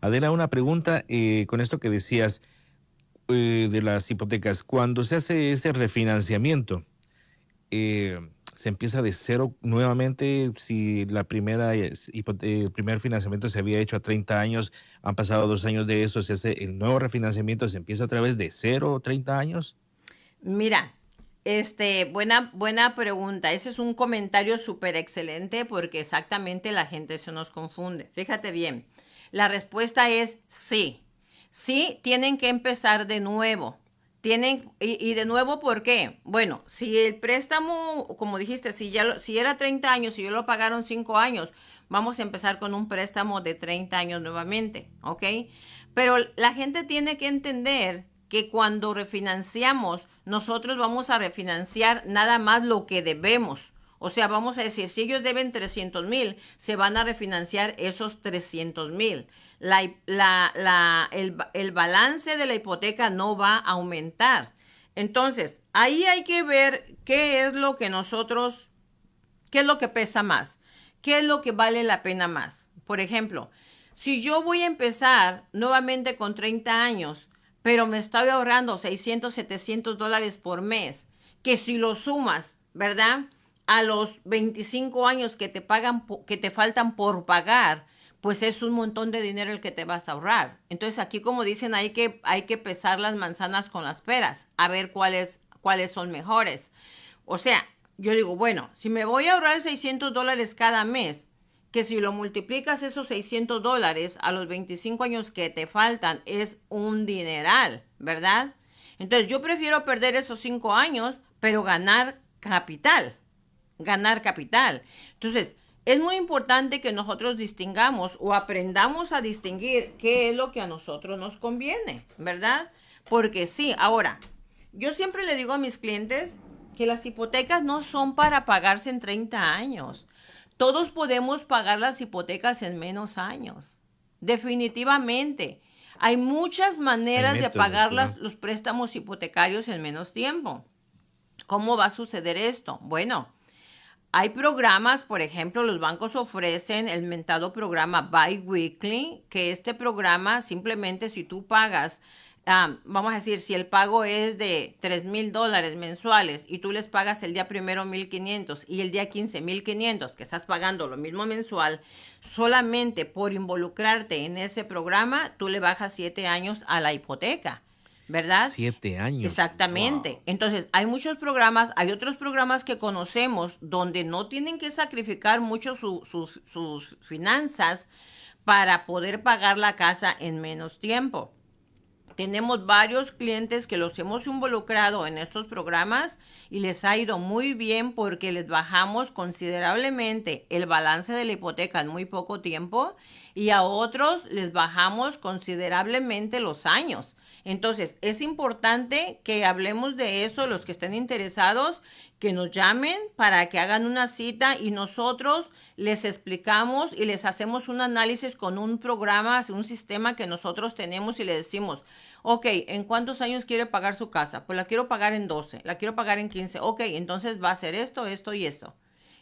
Adela, una pregunta eh, con esto que decías eh, de las hipotecas. Cuando se hace ese refinanciamiento, eh, se empieza de cero nuevamente. Si la primera, el primer financiamiento se había hecho a 30 años, han pasado dos años de eso, se hace el nuevo refinanciamiento, se empieza a través de cero, 30 años. Mira, este, buena, buena pregunta. Ese es un comentario súper excelente porque exactamente la gente se nos confunde. Fíjate bien, la respuesta es sí. Sí, tienen que empezar de nuevo. Tienen, y, de nuevo, ¿por qué? Bueno, si el préstamo, como dijiste, si, ya, si era 30 años y yo lo pagaron 5 años, vamos a empezar con un préstamo de 30 años nuevamente, ¿ok? Pero la gente tiene que entender que cuando refinanciamos, nosotros vamos a refinanciar nada más lo que debemos. O sea, vamos a decir, si ellos deben 300 mil, se van a refinanciar esos 300 mil. La, el, el balance de la hipoteca no va a aumentar. Entonces, ahí hay que ver qué es lo que nosotros, qué es lo que pesa más, qué es lo que vale la pena más. Por ejemplo, si yo voy a empezar nuevamente con 30 años, pero me estoy ahorrando 600, 700 dólares por mes, que si lo sumas, ¿verdad? A los 25 años que te pagan, que te faltan por pagar, pues es un montón de dinero el que te vas a ahorrar. Entonces aquí como dicen hay que, hay que pesar las manzanas con las peras, a ver cuáles, cuáles son mejores. O sea, yo digo, bueno, si me voy a ahorrar 600 dólares cada mes, que si lo multiplicas esos 600 dólares a los 25 años que te faltan es un dineral, ¿verdad? Entonces yo prefiero perder esos 5 años, pero ganar capital, ganar capital. Entonces, es muy importante que nosotros distingamos o aprendamos a distinguir qué es lo que a nosotros nos conviene, ¿verdad? Porque sí, ahora, yo siempre le digo a mis clientes que las hipotecas no son para pagarse en 30 años. Todos podemos pagar las hipotecas en menos años. Definitivamente. Hay muchas maneras de pagar los préstamos hipotecarios en menos tiempo. ¿Cómo va a suceder esto? Bueno, hay programas, por ejemplo, los bancos ofrecen el mentado programa Biweekly, que este programa simplemente si tú pagas Ah, vamos a decir, si el pago es de 3 mil dólares mensuales y tú les pagas el día primero 1.500 y el día 15 1.500, que estás pagando lo mismo mensual, solamente por involucrarte en ese programa, tú le bajas 7 años a la hipoteca. ¿Verdad? Siete años. Exactamente. Entonces, hay muchos programas, hay otros programas que conocemos donde no tienen que sacrificar mucho sus finanzas para poder pagar la casa en menos tiempo. Tenemos varios clientes que los hemos involucrado en estos programas y les ha ido muy bien porque les bajamos considerablemente el balance de la hipoteca en muy poco tiempo y a otros les bajamos considerablemente los años. Entonces, es importante que hablemos de eso, los que estén interesados, que nos llamen para que hagan una cita y nosotros les explicamos y les hacemos un análisis con un programa, un sistema que nosotros tenemos y le decimos, ok, ¿en cuántos años quiere pagar su casa? Pues la quiero pagar en 12, la quiero pagar en 15, ok, entonces va a ser esto, esto y esto.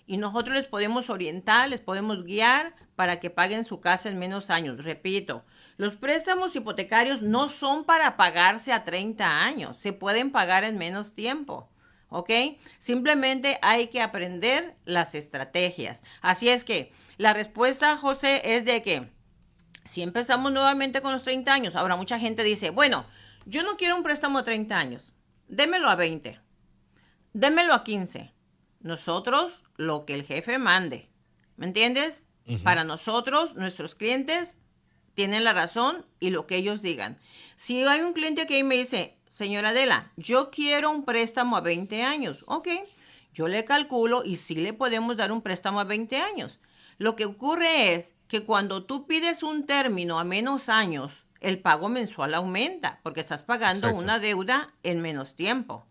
Y nosotros les podemos orientar, les podemos guiar para que paguen su casa en menos años. Repito, los préstamos hipotecarios no son para pagarse a 30 años, se pueden pagar en menos tiempo. ¿ok? Simplemente hay que aprender las estrategias. Así es que la respuesta, José, es de que si empezamos nuevamente con los 30 años, ahora mucha gente dice, bueno, yo no quiero un préstamo de 30 años, démelo a 20, démelo a 15. Nosotros, lo que el jefe mande, ¿me entiendes? Para nosotros, nuestros clientes tienen la razón y lo que ellos digan. Si hay un cliente que me dice, señora Adela, yo quiero un préstamo a 20 años. Ok, yo le calculo y sí le podemos dar un préstamo a 20 años. Lo que ocurre es que cuando tú pides un término a menos años, el pago mensual aumenta porque estás pagando una deuda en menos tiempo.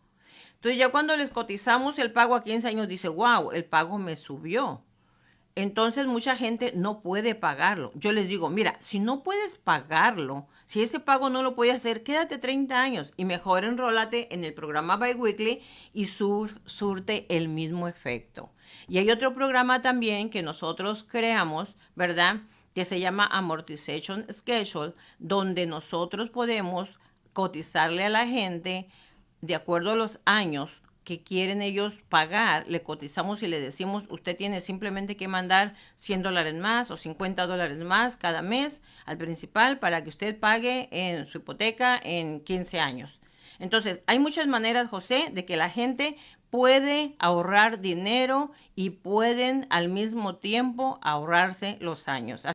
Entonces ya cuando les cotizamos el pago a 15 años, dice, wow, el pago me subió. Entonces mucha gente no puede pagarlo. Yo les digo, mira, si no puedes pagarlo, si ese pago no lo puedes hacer, quédate 30 años y mejor enrólate en el programa Biweekly y surte el mismo efecto. Y hay otro programa también que nosotros creamos, ¿verdad? que se llama Amortization Schedule, donde nosotros podemos cotizarle a la gente de acuerdo a los años que quieren ellos pagar, le cotizamos y le decimos, usted tiene simplemente que mandar 100 dólares más o 50 dólares más cada mes al principal para que usted pague en su hipoteca en 15 años. Entonces, hay muchas maneras, José, de que la gente puede ahorrar dinero y pueden al mismo tiempo ahorrarse los años.